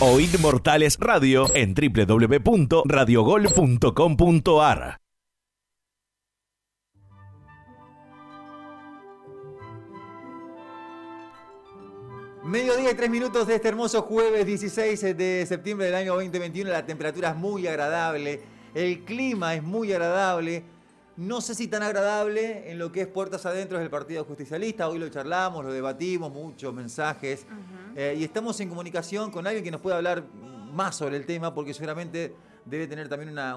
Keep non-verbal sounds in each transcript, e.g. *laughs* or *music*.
Oíd Mortales Radio en www.radiogol.com.ar. Mediodía y tres minutos de este hermoso jueves 16 de septiembre del año 2021. La temperatura es muy agradable, el clima es muy agradable. No sé si tan agradable en lo que es puertas adentro del Partido Justicialista. Hoy lo charlamos, lo debatimos, muchos mensajes. Eh, y estamos en comunicación con alguien que nos puede hablar más sobre el tema, porque seguramente debe tener también una,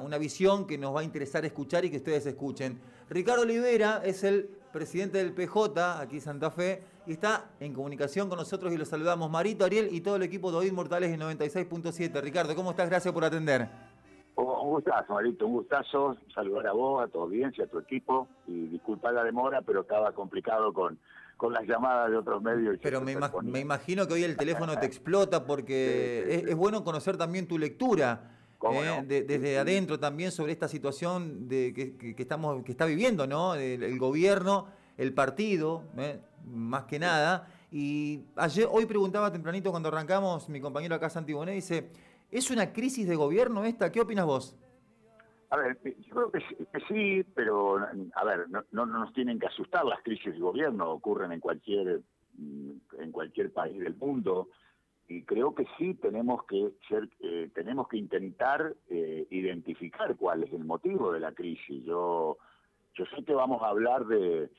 una visión que nos va a interesar escuchar y que ustedes escuchen. Ricardo Olivera es el presidente del PJ aquí en Santa Fe y está en comunicación con nosotros y lo saludamos. Marito, Ariel y todo el equipo de Oíd Mortales en 96.7. Ricardo, ¿cómo estás? Gracias por atender. Un gustazo, Marito, un gustazo saludar a vos, a tu audiencia, a tu equipo y disculpa la demora, pero estaba complicado con, con las llamadas de otros medios. Pero me, imagino que hoy el teléfono te explota porque *laughs* es, bueno conocer también tu lectura. ¿eh? desde adentro también sobre esta situación de que, estamos que está viviendo no el, gobierno el partido ¿eh? más que nada y ayer hoy preguntaba tempranito cuando arrancamos mi compañero acá Santi Bonet dice ¿Es una crisis de gobierno esta? ¿Qué opinas vos? A ver, yo creo que sí, pero a ver, no, nos tienen que asustar las crisis de gobierno, ocurren en cualquier mm, en cualquier país del mundo y creo que sí tenemos que ser, eh, tenemos que intentar eh, identificar cuál es el motivo de la crisis. Yo yo sé que vamos a hablar de,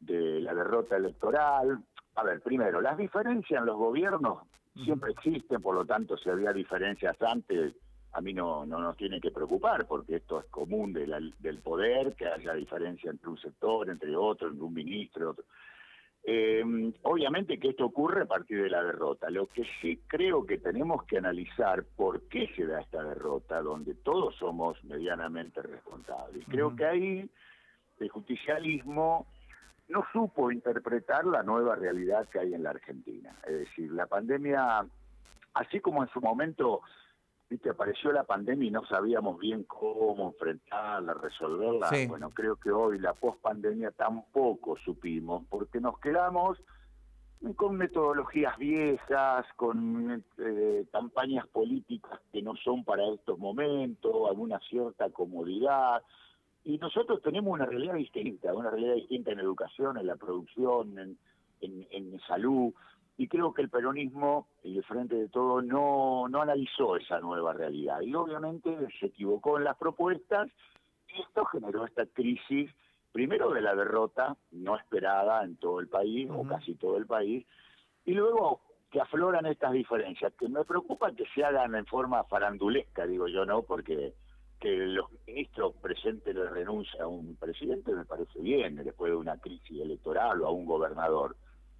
de la derrota electoral. A ver, primero, las diferencias en los gobiernos siempre existen, por lo tanto, si había diferencias antes, a mí no, no nos tiene que preocupar, porque esto es común del poder, que haya diferencia entre un sector, entre otro, entre un ministro, otro. Eh, obviamente que esto ocurre a partir de la derrota. Lo que sí creo que tenemos que analizar por qué se da esta derrota, donde todos somos medianamente responsables. Creo que ahí el justicialismo no supo interpretar la nueva realidad que hay en la Argentina. Es decir, la pandemia, así como en su momento ¿viste? apareció la pandemia y no sabíamos bien cómo enfrentarla, resolverla, bueno, creo que hoy la pospandemia tampoco supimos, porque nos quedamos con metodologías viejas, con eh, campañas políticas que no son para estos momentos, alguna cierta comodidad, y nosotros tenemos una realidad distinta, una realidad distinta en educación, en la producción, en, en, salud, y creo que el peronismo, y el frente de todo, no, no analizó esa nueva realidad. Y obviamente se equivocó en las propuestas, y esto generó esta crisis, primero de la derrota no esperada en todo el país, o casi todo el país, y luego que afloran estas diferencias, que me preocupa que se hagan en forma farandulesca, digo yo, ¿no? Porque que los ministros presenten la renuncia a un presidente me parece bien, después de una crisis electoral o a un gobernador.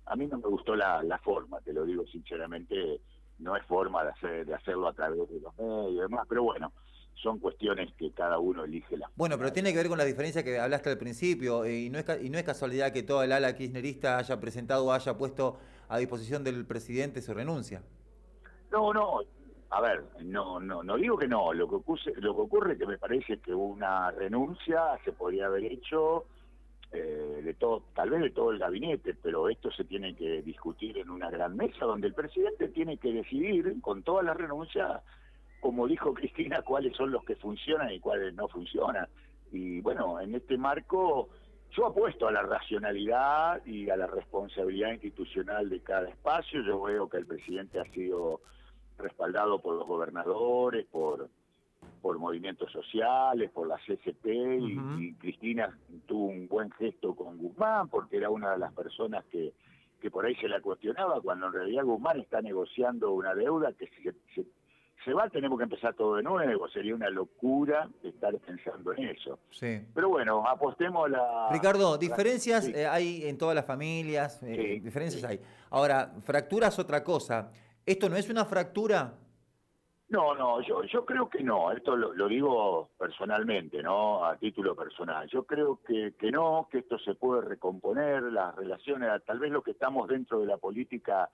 A mí no me gustó la, forma, te lo digo sinceramente, no es forma de, hacer, de hacerlo a través de los medios y demás, pero bueno, son cuestiones que cada uno elige la Bueno, pero tiene que ver con la diferencia que hablaste al principio, eh, y, no es, y no es casualidad que toda el ala kirchnerista haya presentado o haya puesto a disposición del presidente su renuncia. No, no, a ver, no, no, no digo que no, lo que ocurre, lo que ocurre que me parece que una renuncia se podría haber hecho eh, de todo, tal vez de todo el gabinete, pero esto se tiene que discutir en una gran mesa donde el presidente tiene que decidir con todas las renuncias, como dijo *laughs* Cristina, cuáles son los que funcionan y cuáles no funcionan. Y bueno, en este marco yo apuesto a la racionalidad y a la responsabilidad institucional de cada espacio. Yo veo que el presidente ha sido respaldado por los gobernadores, por, por movimientos sociales, por la CCP, y, Cristina tuvo un buen gesto con Guzmán, porque era una de las personas que, que por ahí se la cuestionaba, cuando en realidad Guzmán está negociando una deuda que se, se, va, tenemos que empezar todo de nuevo, sería una locura estar pensando en eso. Sí. Pero bueno, apostemos la... Ricardo, diferencias eh, hay en todas las familias, eh, diferencias hay. Ahora, fracturas otra cosa. ¿Esto no es una fractura? No, no, yo, yo creo que no, esto lo, digo personalmente, ¿no? A título personal. Yo creo que, que no, que esto se puede recomponer, las relaciones, tal vez lo que estamos dentro de la política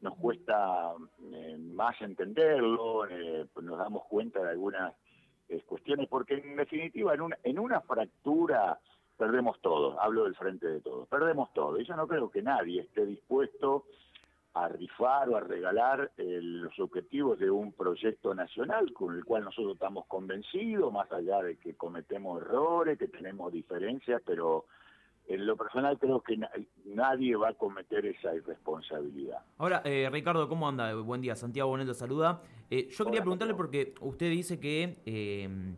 nos cuesta eh, más entenderlo, eh, nos damos cuenta de algunas eh, cuestiones, porque en definitiva en en una fractura perdemos todo, hablo del frente de todos, perdemos todo, y yo no creo que nadie esté dispuesto a rifar o a regalar eh, los objetivos de un proyecto nacional con el cual nosotros estamos convencidos, más allá de que cometemos errores, que tenemos diferencias, pero en lo personal creo que nadie va a cometer esa irresponsabilidad. Ahora, eh, Ricardo, ¿cómo anda? Buen día, Santiago Boneto saluda. Eh, yo quería preguntarle porque usted dice que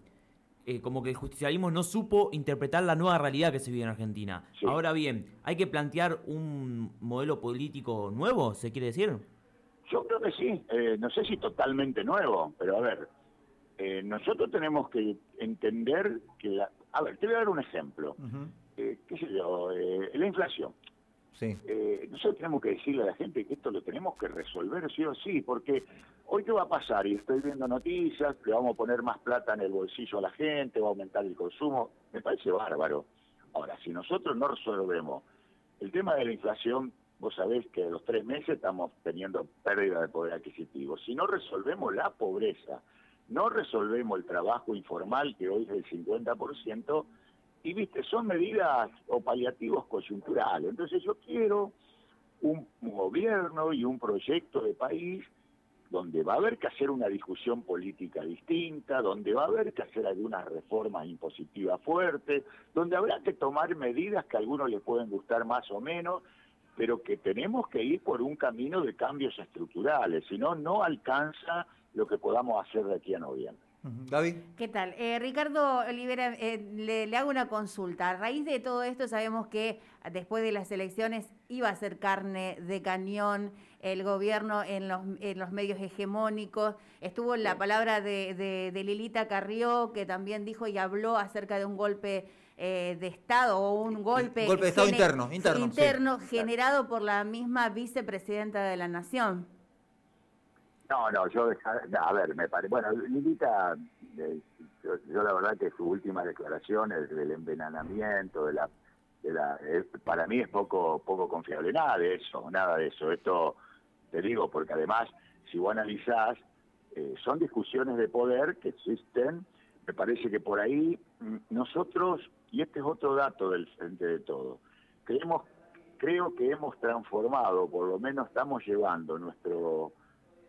eh, como que el justicialismo no supo interpretar la nueva realidad que se vive en Argentina. Ahora bien, ¿hay que plantear un modelo político nuevo, se quiere decir? Yo creo que sí, eh, no sé si totalmente nuevo, pero a ver, eh, nosotros tenemos que entender que la... A ver, te voy a dar un ejemplo. ¿Qué sé yo? la inflación. Sí. Eh, nosotros tenemos que decirle a la gente que esto lo tenemos que resolver sí o sí, porque hoy qué va a pasar, y estoy viendo noticias, que vamos a poner más plata en el bolsillo a la gente, va a aumentar el consumo, me parece bárbaro. Ahora, si nosotros no resolvemos el tema de la inflación, vos sabés que a los tres meses estamos teniendo pérdida de poder adquisitivo. Si no resolvemos la pobreza, no resolvemos el trabajo informal, que hoy es el 50%, y viste, son medidas o paliativos coyunturales. Entonces yo quiero un gobierno y un proyecto de país donde va a haber que hacer una discusión política distinta, donde va a haber que hacer algunas reformas impositivas fuertes, donde habrá que tomar medidas que a algunos les pueden gustar más o menos, pero que tenemos que ir por un camino de cambios estructurales, si no, no alcanza lo que podamos hacer de aquí a noviembre. Gaby. ¿Qué tal? Eh, Ricardo Olivera, eh, le, hago una consulta. A raíz de todo esto sabemos que después de las elecciones iba a ser carne de cañón el gobierno en los, en los medios hegemónicos. Estuvo la palabra de, Lilita Carrió, que también dijo y habló acerca de un golpe eh, de Estado o un golpe... golpe de Estado interno. Interno, generado por la misma vicepresidenta de la Nación. No, no, yo, a ver, me parece, bueno, Lilita, eh, yo, la verdad que su última declaración es del envenenamiento, de la, de la para mí es poco, poco confiable, nada de eso, nada de eso, esto te digo, porque además, si vos analizás, eh, son discusiones de poder que existen, me parece que por ahí mm, nosotros, y este es otro dato del frente de todo, creemos, creo que hemos transformado, por lo menos estamos llevando nuestro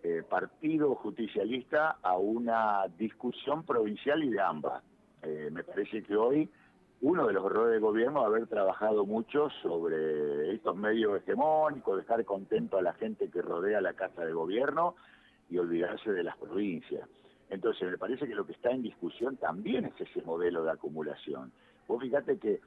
eh, partido justicialista a una discusión provincial y de ambas. Eh, me parece que hoy uno de los errores del gobierno es haber trabajado mucho sobre estos medios hegemónicos, dejar contento a la gente que rodea la casa de gobierno y olvidarse de las provincias. Entonces, me parece que lo que está en discusión también es ese modelo de acumulación. Vos fíjate que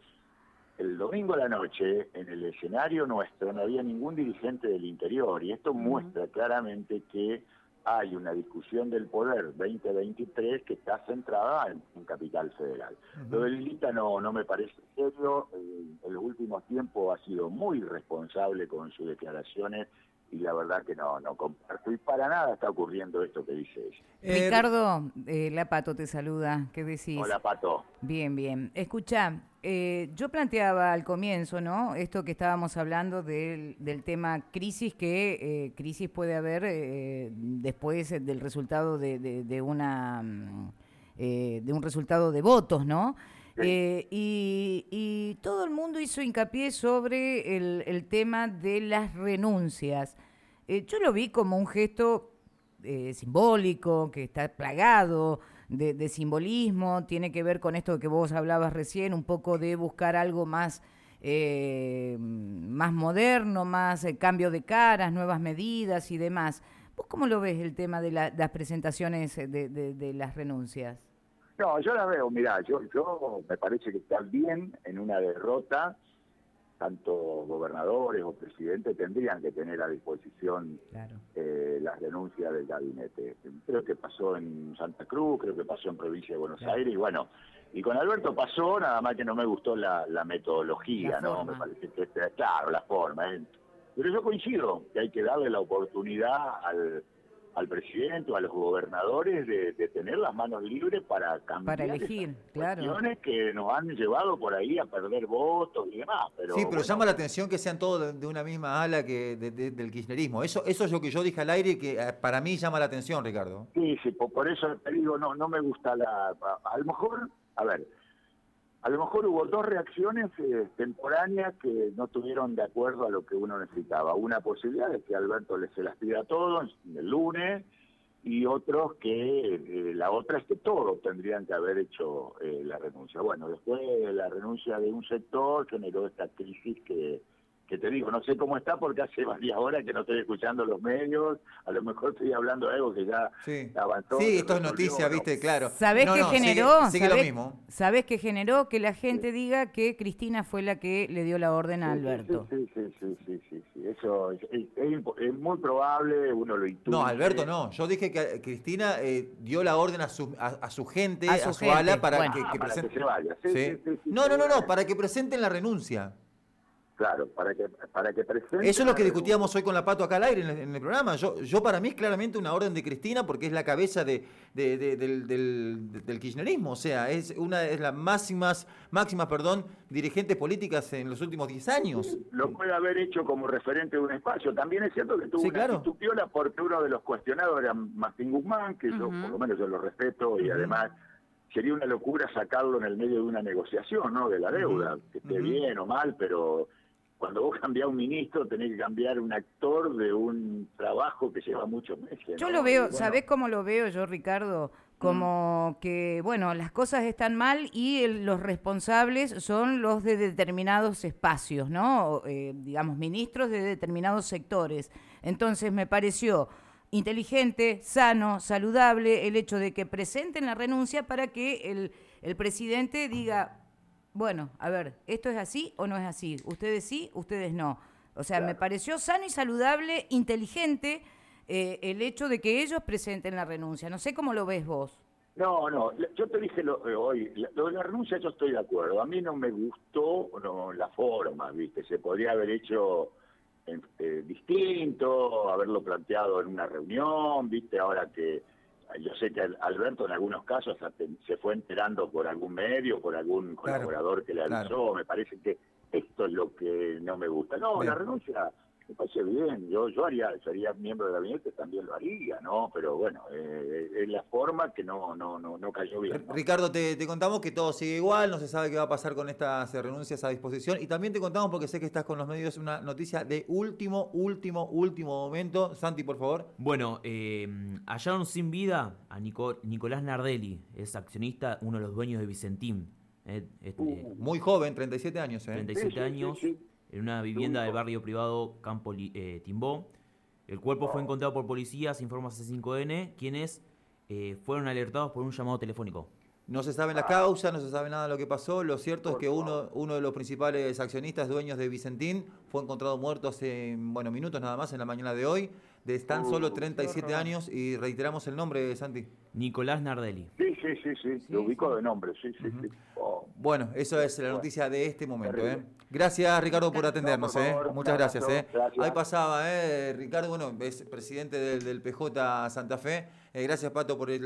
el domingo a la noche, en el escenario nuestro, no había ningún dirigente del interior, y esto muestra claramente que hay una discusión del poder 2023 que está centrada en, Capital Federal. Lo del Lita no, no me parece serio, en los últimos tiempos ha sido muy responsable con sus declaraciones y la verdad que no, no comparto. Y para nada está ocurriendo esto que dice ella. Eh, Ricardo, eh, La Pato te saluda. ¿Qué decís? Hola, Pato. Bien, bien. Escucha, eh, yo planteaba al comienzo, ¿no? Esto que estábamos hablando del, del tema crisis, que crisis puede haber después del resultado de, de, una... Mm, de un resultado de votos, ¿no? y, y, todo el mundo hizo hincapié sobre el, el tema de las renuncias. Eh, yo lo vi como un gesto eh, simbólico, que está plagado de, simbolismo, tiene que ver con esto que vos hablabas recién, un poco de buscar algo más, eh, más moderno, más cambio de caras, nuevas medidas y demás. ¿Vos cómo lo ves el tema de las presentaciones de, de las renuncias? No, yo la veo, mira, yo, yo me parece que está bien en una derrota tanto gobernadores o presidentes tendrían que tener a disposición eh, las denuncias del gabinete. Creo que pasó en Santa Cruz, creo que pasó en provincia de Buenos Aires, y bueno, y con Alberto pasó, nada más que no me gustó la, metodología, ¿no? Me parece que, claro, la forma. ¿eh? Pero yo coincido que hay que darle la oportunidad al al presidente o a los gobernadores de, tener las manos libres para cambiar para elegir, claro. que nos han llevado por ahí a perder votos y demás. sí, pero llama la atención que sean todos de, una misma ala que del kirchnerismo. Eso, eso es lo que yo dije al aire que eh, para mí llama la atención, Ricardo. Sí, sí, por, eso te digo, no, no me gusta la... A, lo mejor, a ver, a lo mejor hubo dos reacciones eh, temporáneas que no estuvieron de acuerdo a lo que uno necesitaba. Una posibilidad es que Alberto le se las pida todo el lunes y otros que eh, la otra es que todos tendrían que haber hecho eh, la renuncia. Bueno, después la renuncia de un sector generó esta crisis que que te digo, no sé cómo está porque hace *laughs* varias horas que no estoy escuchando los medios, a lo mejor estoy hablando de algo que ya Sí, avanzó. sí esto es noticia, ¿no? viste, claro. ¿Sabés No, qué no, sigue- generó? Sigue, lo ¿Sabés- mismo. ¿Sabés qué generó? Que la gente diga que Cristina fue la que le dio la orden a Alberto. Sí, sí, sí, sí, sí, sí, Eso es, muy probable, uno lo intuye. No, Alberto no. Yo dije que Cristina eh, dio la orden a su, a, a su gente, A a su gente, ala, para bueno. que, Ah, que para que presente- se vaya. Sí, Sí. sí, sí, sí, no, no, no, no, para que presenten la renuncia. Claro, para que, para que presente Eso es lo que discutíamos hoy con la Pato acá al aire en el, en el programa. Yo, yo para mí es claramente una orden de Cristina porque es la cabeza de, de- de- del, del- del kirchnerismo. O sea, es una de las máximas, máximas perdón, dirigentes políticas en los últimos 10 años. Lo puede haber hecho como referente de un espacio. También es cierto que tuvo Sí, una claro. piola porque uno de los cuestionados era Martín Guzmán, que yo por lo menos yo lo respeto y además sería una locura sacarlo en el medio de una negociación, ¿no? De la deuda, que esté bien o mal, pero cuando vos cambiás un ministro tenés que cambiar un actor de un trabajo que lleva muchos meses. Yo ¿no? lo veo, bueno, ¿sabés cómo lo veo yo, Ricardo? Como que, bueno, las cosas están mal y el- los responsables son los de determinados espacios, ¿no? Eh, digamos, ministros de determinados sectores. Entonces me pareció inteligente, sano, saludable el hecho de que presenten la renuncia para que el, el presidente diga, bueno, a ver, ¿esto es así o no es así? Ustedes sí, ustedes no. O sea, me pareció sano y saludable, inteligente eh, el hecho de que ellos presenten la renuncia. No sé cómo lo ves vos. No, no, yo te dije lo, eh, hoy, la- lo de la renuncia yo estoy de acuerdo. A mí no me gustó no, la forma, ¿viste? Se podría haber hecho eh, distinto, haberlo planteado en una reunión, ¿viste? Ahora que yo sé que Al- Alberto en algunos casos se fue enterando por algún medio, por algún Claro, colaborador que le avisó. claro. Me parece que esto es lo que no me gusta. No, Bien. la renuncia me parece bien. Yo yo haría, sería miembro del gabinete, también lo haría, ¿no? Pero bueno, eh, es la forma que no no no, no cayó bien. ¿no? Ricardo, te, te contamos que todo sigue igual, no se sabe qué va a pasar con estas renuncias a disposición. Y también te contamos, porque sé que estás con los medios, una noticia de último, último, último momento. Santi, por favor. Bueno, eh, hallaron sin vida a Nico- Nicolás Nardelli, es accionista, uno de los dueños de Vicentín. eh, este, Uh, Muy joven, 37 años. ¿eh? 37 Sí, sí, años, sí, sí. En una vivienda del barrio privado Campo eh, Timbó. El cuerpo fue encontrado por policías, informa C5N, quienes eh, fueron alertados por un llamado telefónico. No se sabe la causa, no se sabe nada de lo que pasó. Lo cierto es que uno, uno de los principales accionistas, dueños de Vicentín, fue encontrado muerto hace bueno, minutos nada más en la mañana de hoy, de tan solo 37 años. Y reiteramos el nombre, Santi. Nicolás Nardelli. Sí, sí, sí, lo ubico de nombre, sí, sí, sí. Oh. Bueno, eso es la noticia de este momento. ¿eh? Gracias, Ricardo, por atendernos. por ¿eh? Muchas gracias. ¿eh? gracias. Ahí pasaba, ¿eh? Ricardo, bueno, es presidente del, del PJ Santa Fe. Gracias, Pato, por el